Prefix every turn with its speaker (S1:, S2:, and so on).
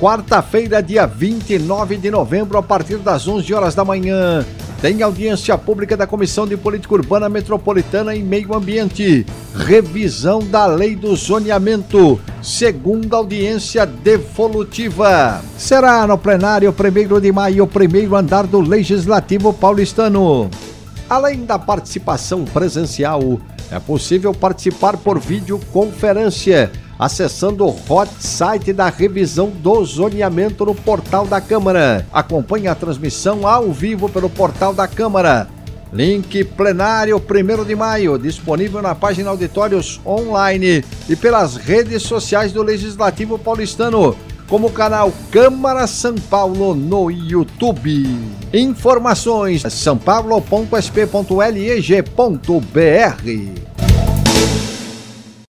S1: quarta-feira, dia 29 de novembro, a partir das 11 horas da manhã. Tem audiência pública da Comissão de Política Urbana Metropolitana e Meio Ambiente. Revisão da Lei do Zoneamento. Segunda audiência devolutiva. Será no plenário 1 de maio, primeiro andar do Legislativo Paulistano. Além da participação presencial, é possível participar por videoconferência acessando o hot site da revisão do zoneamento no portal da Câmara. Acompanhe a transmissão ao vivo pelo portal da Câmara. Link plenário 1 de maio, disponível na página Auditórios Online e pelas redes sociais do Legislativo Paulistano, como o canal Câmara São Paulo no YouTube. Informações sãopaulo.sp.leg.br